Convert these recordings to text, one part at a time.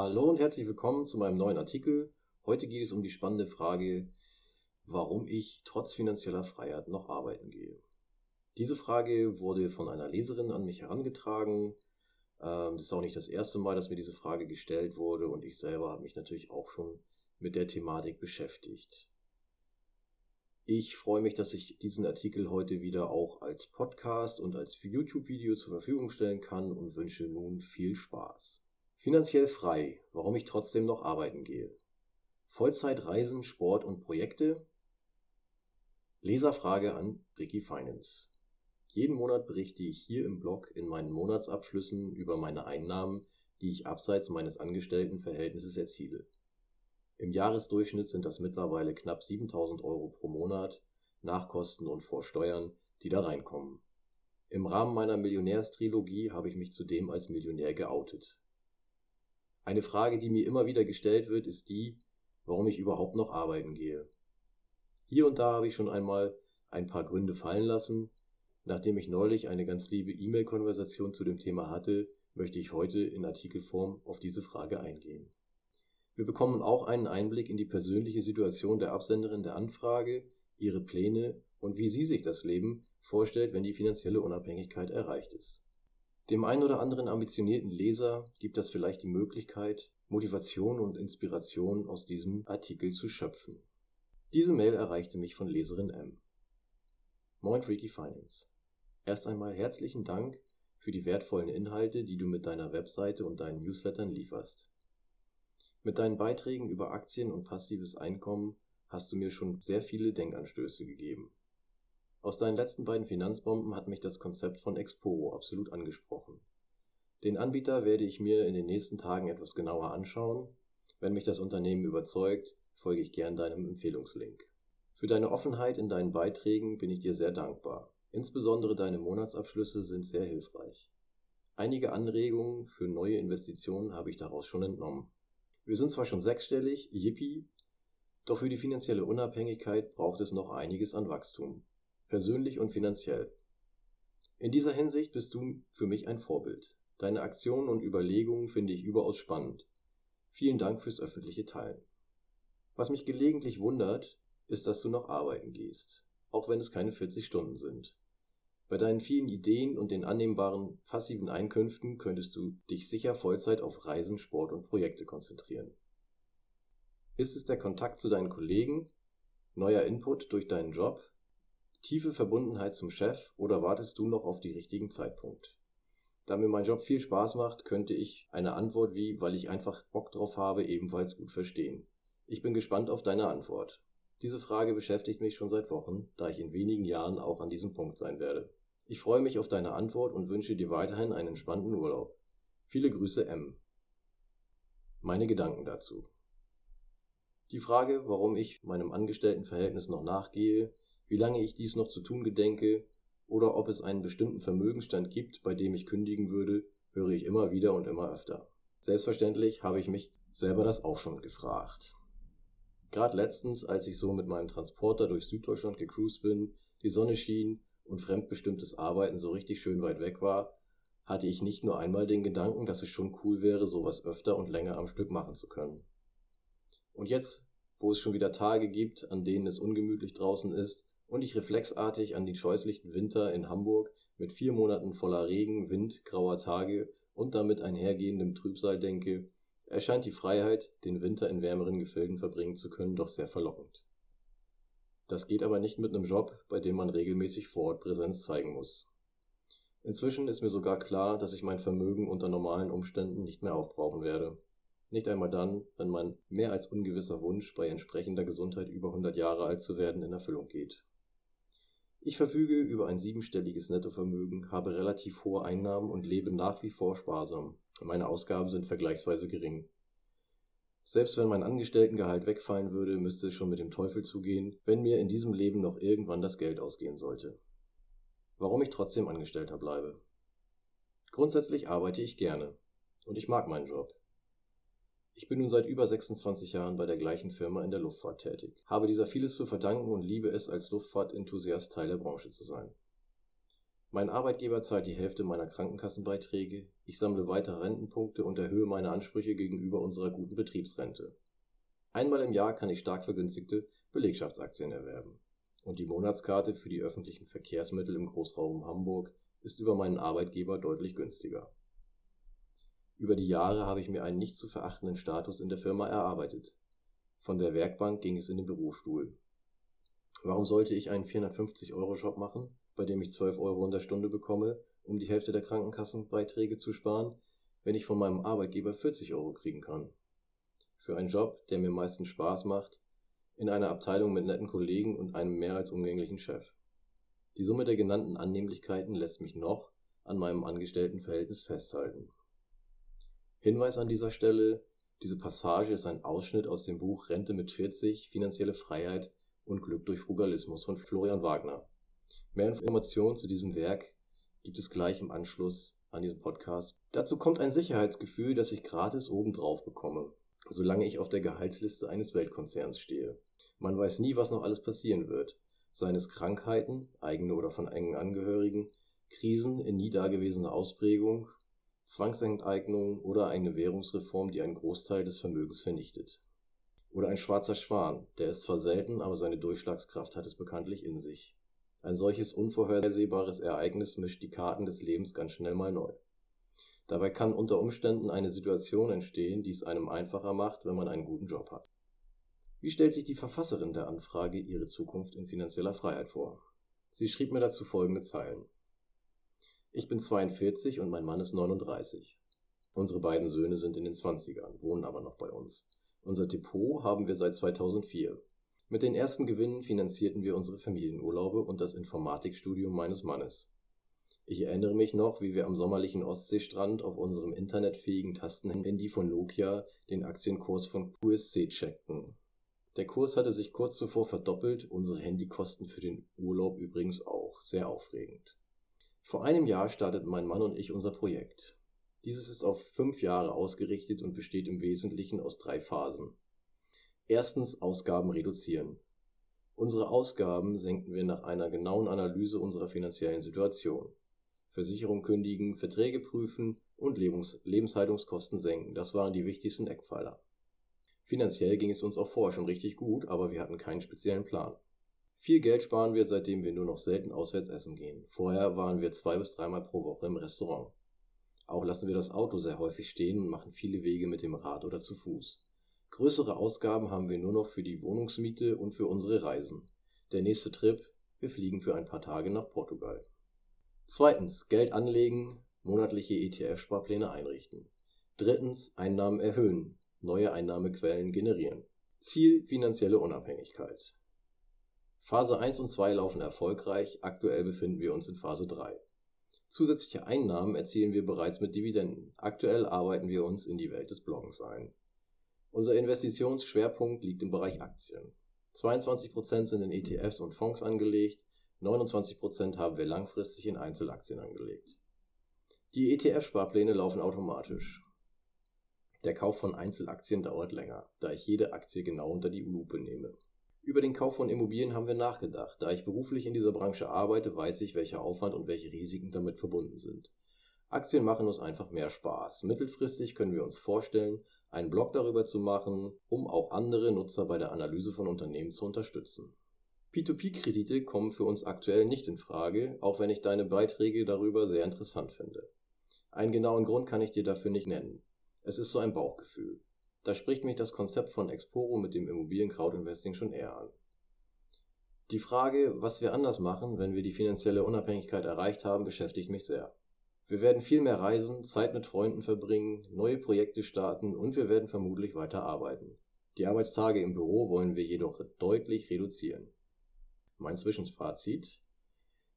Hallo und herzlich willkommen zu meinem neuen Artikel. Heute geht es um die spannende Frage, warum ich trotz finanzieller Freiheit noch arbeiten gehe. Diese Frage wurde von einer Leserin an mich herangetragen. Ähm, das ist auch nicht das erste Mal, dass mir diese Frage gestellt wurde und ich selber habe mich natürlich auch schon mit der Thematik beschäftigt. Ich freue mich, dass ich diesen Artikel heute wieder auch als Podcast und als YouTube-Video zur Verfügung stellen kann und wünsche nun viel Spaß. Finanziell frei, warum ich trotzdem noch arbeiten gehe. Vollzeit Reisen, Sport und Projekte. Leserfrage an Ricky Finance. Jeden Monat berichte ich hier im Blog in meinen Monatsabschlüssen über meine Einnahmen, die ich abseits meines Angestelltenverhältnisses erziele. Im Jahresdurchschnitt sind das mittlerweile knapp 7000 Euro pro Monat, nach Kosten und vor Steuern, die da reinkommen. Im Rahmen meiner Millionärstrilogie habe ich mich zudem als Millionär geoutet. Eine Frage, die mir immer wieder gestellt wird, ist die, warum ich überhaupt noch arbeiten gehe. Hier und da habe ich schon einmal ein paar Gründe fallen lassen. Nachdem ich neulich eine ganz liebe E-Mail-Konversation zu dem Thema hatte, möchte ich heute in Artikelform auf diese Frage eingehen. Wir bekommen auch einen Einblick in die persönliche Situation der Absenderin der Anfrage, ihre Pläne und wie sie sich das Leben vorstellt, wenn die finanzielle Unabhängigkeit erreicht ist. Dem einen oder anderen ambitionierten Leser gibt das vielleicht die Möglichkeit, Motivation und Inspiration aus diesem Artikel zu schöpfen. Diese Mail erreichte mich von Leserin M. Moin Freaky Finance. Erst einmal herzlichen Dank für die wertvollen Inhalte, die du mit deiner Webseite und deinen Newslettern lieferst. Mit deinen Beiträgen über Aktien und passives Einkommen hast du mir schon sehr viele Denkanstöße gegeben. Aus deinen letzten beiden Finanzbomben hat mich das Konzept von Exporo absolut angesprochen. Den Anbieter werde ich mir in den nächsten Tagen etwas genauer anschauen. Wenn mich das Unternehmen überzeugt, folge ich gern deinem Empfehlungslink. Für deine Offenheit in deinen Beiträgen bin ich dir sehr dankbar. Insbesondere deine Monatsabschlüsse sind sehr hilfreich. Einige Anregungen für neue Investitionen habe ich daraus schon entnommen. Wir sind zwar schon sechsstellig, yippie, doch für die finanzielle Unabhängigkeit braucht es noch einiges an Wachstum, persönlich und finanziell. In dieser Hinsicht bist du für mich ein Vorbild. Deine Aktionen und Überlegungen finde ich überaus spannend. Vielen Dank fürs öffentliche Teilen. Was mich gelegentlich wundert, ist, dass du noch arbeiten gehst, auch wenn es keine 40 Stunden sind. Bei deinen vielen Ideen und den annehmbaren passiven Einkünften könntest du dich sicher Vollzeit auf Reisen, Sport und Projekte konzentrieren. Ist es der Kontakt zu deinen Kollegen, neuer Input durch deinen Job, tiefe Verbundenheit zum Chef oder wartest du noch auf den richtigen Zeitpunkt? Da mir mein Job viel Spaß macht, könnte ich eine Antwort wie, weil ich einfach Bock drauf habe, ebenfalls gut verstehen. Ich bin gespannt auf deine Antwort. Diese Frage beschäftigt mich schon seit Wochen, da ich in wenigen Jahren auch an diesem Punkt sein werde. Ich freue mich auf deine Antwort und wünsche dir weiterhin einen entspannten Urlaub. Viele Grüße M. Meine Gedanken dazu. Die Frage, warum ich meinem Angestelltenverhältnis noch nachgehe, wie lange ich dies noch zu tun gedenke oder ob es einen bestimmten Vermögenstand gibt, bei dem ich kündigen würde, höre ich immer wieder und immer öfter. Selbstverständlich habe ich mich selber das auch schon gefragt. Gerade letztens, als ich so mit meinem Transporter durch Süddeutschland gecruised bin, die Sonne schien und fremdbestimmtes Arbeiten so richtig schön weit weg war, hatte ich nicht nur einmal den Gedanken, dass es schon cool wäre, sowas öfter und länger am Stück machen zu können. Und jetzt, wo es schon wieder Tage gibt, an denen es ungemütlich draußen ist und ich reflexartig an die scheußlichen Winter in Hamburg mit vier Monaten voller Regen, Wind, grauer Tage und damit einhergehendem Trübsal denke, erscheint die Freiheit, den Winter in wärmeren Gefilden verbringen zu können, doch sehr verlockend. Das geht aber nicht mit einem Job, bei dem man regelmäßig vor Ort Präsenz zeigen muss. Inzwischen ist mir sogar klar, dass ich mein Vermögen unter normalen Umständen nicht mehr aufbrauchen werde. Nicht einmal dann, wenn mein mehr als ungewisser Wunsch, bei entsprechender Gesundheit über 100 Jahre alt zu werden, in Erfüllung geht. Ich verfüge über ein siebenstelliges Nettovermögen, habe relativ hohe Einnahmen und lebe nach wie vor sparsam. Meine Ausgaben sind vergleichsweise gering. Selbst wenn mein Angestelltengehalt wegfallen würde, müsste es schon mit dem Teufel zugehen, wenn mir in diesem Leben noch irgendwann das Geld ausgehen sollte. Warum ich trotzdem Angestellter bleibe. Grundsätzlich arbeite ich gerne und ich mag meinen Job. Ich bin nun seit über 26 Jahren bei der gleichen Firma in der Luftfahrt tätig, habe dieser vieles zu verdanken und liebe es als Luftfahrtenthusiast Teil der Branche zu sein. Mein Arbeitgeber zahlt die Hälfte meiner Krankenkassenbeiträge, ich sammle weitere Rentenpunkte und erhöhe meine Ansprüche gegenüber unserer guten Betriebsrente. Einmal im Jahr kann ich stark vergünstigte Belegschaftsaktien erwerben. Und die Monatskarte für die öffentlichen Verkehrsmittel im Großraum Hamburg ist über meinen Arbeitgeber deutlich günstiger. Über die Jahre habe ich mir einen nicht zu verachtenden Status in der Firma erarbeitet. Von der Werkbank ging es in den Bürostuhl. Warum sollte ich einen 450-Euro-Job machen, bei dem ich 12 Euro in der Stunde bekomme, um die Hälfte der Krankenkassenbeiträge zu sparen, wenn ich von meinem Arbeitgeber 40 Euro kriegen kann? Für einen Job, der mir meistens Spaß macht, in einer Abteilung mit netten Kollegen und einem mehr als umgänglichen Chef. Die Summe der genannten Annehmlichkeiten lässt mich noch an meinem Angestelltenverhältnis festhalten. Hinweis an dieser Stelle, diese Passage ist ein Ausschnitt aus dem Buch Rente mit 40, finanzielle Freiheit und Glück durch Frugalismus von Florian Wagner. Mehr Informationen zu diesem Werk gibt es gleich im Anschluss an diesen Podcast. Dazu kommt ein Sicherheitsgefühl, das ich gratis obendrauf bekomme, solange ich auf der Gehaltsliste eines Weltkonzerns stehe. Man weiß nie, was noch alles passieren wird. Seien es Krankheiten, eigene oder von engen Angehörigen, Krisen in nie dagewesener Ausprägung, Zwangsenteignung oder eine Währungsreform, die einen Großteil des Vermögens vernichtet. Oder ein schwarzer Schwan, der ist zwar selten, aber seine Durchschlagskraft hat es bekanntlich in sich. Ein solches unvorhersehbares Ereignis mischt die Karten des Lebens ganz schnell mal neu. Dabei kann unter Umständen eine Situation entstehen, die es einem einfacher macht, wenn man einen guten Job hat. Wie stellt sich die Verfasserin der Anfrage ihre Zukunft in finanzieller Freiheit vor? Sie schrieb mir dazu folgende Zeilen. Ich bin 42 und mein Mann ist 39. Unsere beiden Söhne sind in den 20ern, wohnen aber noch bei uns. Unser Depot haben wir seit 2004. Mit den ersten Gewinnen finanzierten wir unsere Familienurlaube und das Informatikstudium meines Mannes. Ich erinnere mich noch, wie wir am sommerlichen Ostseestrand auf unserem internetfähigen Tastenhandy von Nokia den Aktienkurs von QSC checkten. Der Kurs hatte sich kurz zuvor verdoppelt, unsere Handykosten für den Urlaub übrigens auch. Sehr aufregend. Vor einem Jahr starteten mein Mann und ich unser Projekt. Dieses ist auf fünf Jahre ausgerichtet und besteht im Wesentlichen aus drei Phasen. Erstens Ausgaben reduzieren. Unsere Ausgaben senken wir nach einer genauen Analyse unserer finanziellen Situation. Versicherung kündigen, Verträge prüfen und Lebens Lebenshaltungskosten senken, das waren die wichtigsten Eckpfeiler. Finanziell ging es uns auch vorher schon richtig gut, aber wir hatten keinen speziellen Plan. Viel Geld sparen wir, seitdem wir nur noch selten auswärts essen gehen. Vorher waren wir zwei bis dreimal pro Woche im Restaurant. Auch lassen wir das Auto sehr häufig stehen und machen viele Wege mit dem Rad oder zu Fuß. Größere Ausgaben haben wir nur noch für die Wohnungsmiete und für unsere Reisen. Der nächste Trip, wir fliegen für ein paar Tage nach Portugal. Zweitens, Geld anlegen, monatliche ETF-Sparpläne einrichten. Drittens, Einnahmen erhöhen, neue Einnahmequellen generieren. Ziel finanzielle Unabhängigkeit. Phase 1 und 2 laufen erfolgreich, aktuell befinden wir uns in Phase 3. Zusätzliche Einnahmen erzielen wir bereits mit Dividenden. Aktuell arbeiten wir uns in die Welt des Bloggens ein. Unser Investitionsschwerpunkt liegt im Bereich Aktien. 22% sind in ETFs und Fonds angelegt, 29% haben wir langfristig in Einzelaktien angelegt. Die ETF-Sparpläne laufen automatisch. Der Kauf von Einzelaktien dauert länger, da ich jede Aktie genau unter die Lupe nehme. Über den Kauf von Immobilien haben wir nachgedacht. Da ich beruflich in dieser Branche arbeite, weiß ich, welcher Aufwand und welche Risiken damit verbunden sind. Aktien machen uns einfach mehr Spaß. Mittelfristig können wir uns vorstellen, einen Blog darüber zu machen, um auch andere Nutzer bei der Analyse von Unternehmen zu unterstützen. P2P-Kredite kommen für uns aktuell nicht in Frage, auch wenn ich deine Beiträge darüber sehr interessant finde. Einen genauen Grund kann ich dir dafür nicht nennen. Es ist so ein Bauchgefühl. Da spricht mich das Konzept von Exporo mit dem Immobilien-Crowd-Investing schon eher an. Die Frage, was wir anders machen, wenn wir die finanzielle Unabhängigkeit erreicht haben, beschäftigt mich sehr. Wir werden viel mehr reisen, Zeit mit Freunden verbringen, neue Projekte starten und wir werden vermutlich weiter arbeiten. Die Arbeitstage im Büro wollen wir jedoch deutlich reduzieren. Mein Zwischenfazit.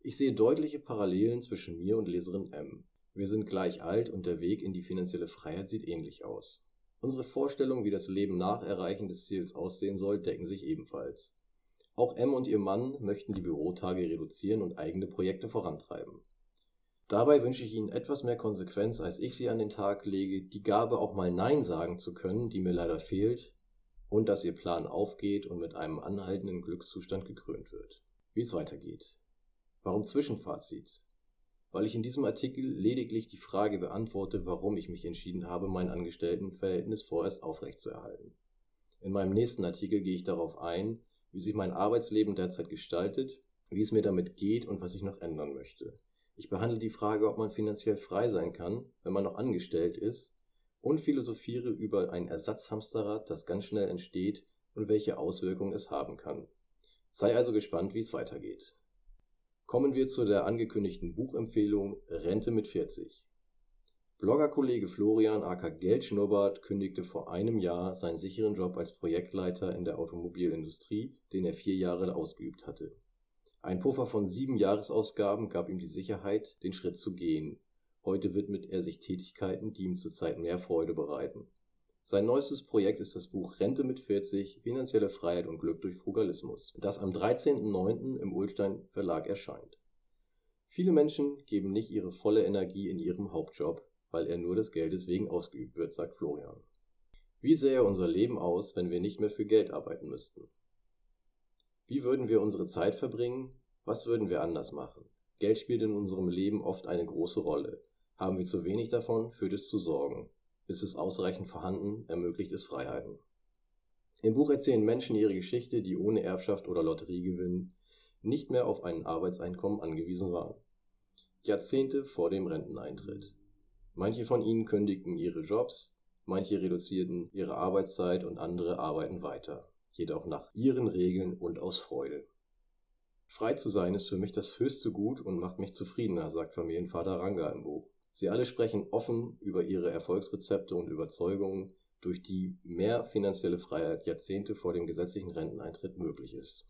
Ich sehe deutliche Parallelen zwischen mir und Leserin M. Wir sind gleich alt und der Weg in die finanzielle Freiheit sieht ähnlich aus. Unsere Vorstellungen, wie das Leben nach Erreichen des Ziels aussehen soll, decken sich ebenfalls. Auch M und ihr Mann möchten die Bürotage reduzieren und eigene Projekte vorantreiben. Dabei wünsche ich Ihnen etwas mehr Konsequenz, als ich sie an den Tag lege, die Gabe auch mal Nein sagen zu können, die mir leider fehlt, und dass Ihr Plan aufgeht und mit einem anhaltenden Glückszustand gekrönt wird. Wie es weitergeht. Warum Zwischenfazit? Weil ich in diesem Artikel lediglich die Frage beantworte, warum ich mich entschieden habe, mein Angestelltenverhältnis vorerst aufrechtzuerhalten. In meinem nächsten Artikel gehe ich darauf ein, wie sich mein Arbeitsleben derzeit gestaltet, wie es mir damit geht und was ich noch ändern möchte. Ich behandle die Frage, ob man finanziell frei sein kann, wenn man noch angestellt ist, und philosophiere über ein Ersatzhamsterrad, das ganz schnell entsteht und welche Auswirkungen es haben kann. Sei also gespannt, wie es weitergeht. Kommen wir zu der angekündigten Buchempfehlung Rente mit 40. Bloggerkollege Florian aka Geldschnurrbart kündigte vor einem Jahr seinen sicheren Job als Projektleiter in der Automobilindustrie, den er vier Jahre ausgeübt hatte. Ein Puffer von sieben Jahresausgaben gab ihm die Sicherheit, den Schritt zu gehen. Heute widmet er sich Tätigkeiten, die ihm zurzeit mehr Freude bereiten. Sein neuestes Projekt ist das Buch Rente mit 40, finanzielle Freiheit und Glück durch Frugalismus, das am 13.09. im Ulstein Verlag erscheint. Viele Menschen geben nicht ihre volle Energie in ihrem Hauptjob, weil er nur des Geldes wegen ausgeübt wird, sagt Florian. Wie sähe unser Leben aus, wenn wir nicht mehr für Geld arbeiten müssten? Wie würden wir unsere Zeit verbringen? Was würden wir anders machen? Geld spielt in unserem Leben oft eine große Rolle. Haben wir zu wenig davon, führt es zu Sorgen. Ist es ausreichend vorhanden, ermöglicht es Freiheiten. Im Buch erzählen Menschen ihre Geschichte, die ohne Erbschaft oder Lotteriegewinn nicht mehr auf ein Arbeitseinkommen angewiesen waren. Jahrzehnte vor dem Renteneintritt. Manche von ihnen kündigten ihre Jobs, manche reduzierten ihre Arbeitszeit und andere arbeiten weiter, jedoch nach ihren Regeln und aus Freude. Frei zu sein ist für mich das höchste Gut und macht mich zufriedener, sagt Familienvater Ranga im Buch. Sie alle sprechen offen über ihre Erfolgsrezepte und Überzeugungen, durch die mehr finanzielle Freiheit Jahrzehnte vor dem gesetzlichen Renteneintritt möglich ist.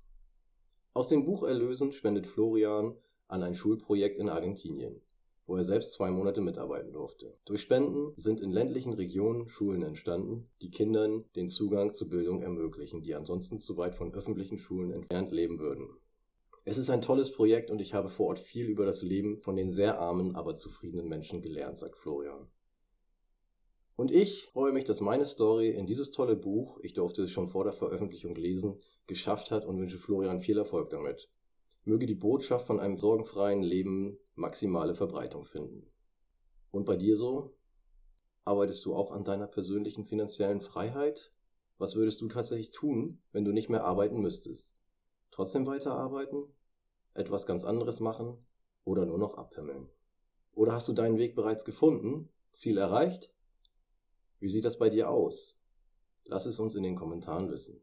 Aus den Bucherlösen spendet Florian an ein Schulprojekt in Argentinien, wo er selbst zwei Monate mitarbeiten durfte. Durch Spenden sind in ländlichen Regionen Schulen entstanden, die Kindern den Zugang zu Bildung ermöglichen, die ansonsten zu weit von öffentlichen Schulen entfernt leben würden. Es ist ein tolles Projekt und ich habe vor Ort viel über das Leben von den sehr armen, aber zufriedenen Menschen gelernt, sagt Florian. Und ich freue mich, dass meine Story in dieses tolle Buch, ich durfte es schon vor der Veröffentlichung lesen, geschafft hat und wünsche Florian viel Erfolg damit. Möge die Botschaft von einem sorgenfreien Leben maximale Verbreitung finden. Und bei dir so? Arbeitest du auch an deiner persönlichen finanziellen Freiheit? Was würdest du tatsächlich tun, wenn du nicht mehr arbeiten müsstest? Trotzdem weiterarbeiten? Etwas ganz anderes machen? Oder nur noch abhimmeln? Oder hast du deinen Weg bereits gefunden? Ziel erreicht? Wie sieht das bei dir aus? Lass es uns in den Kommentaren wissen.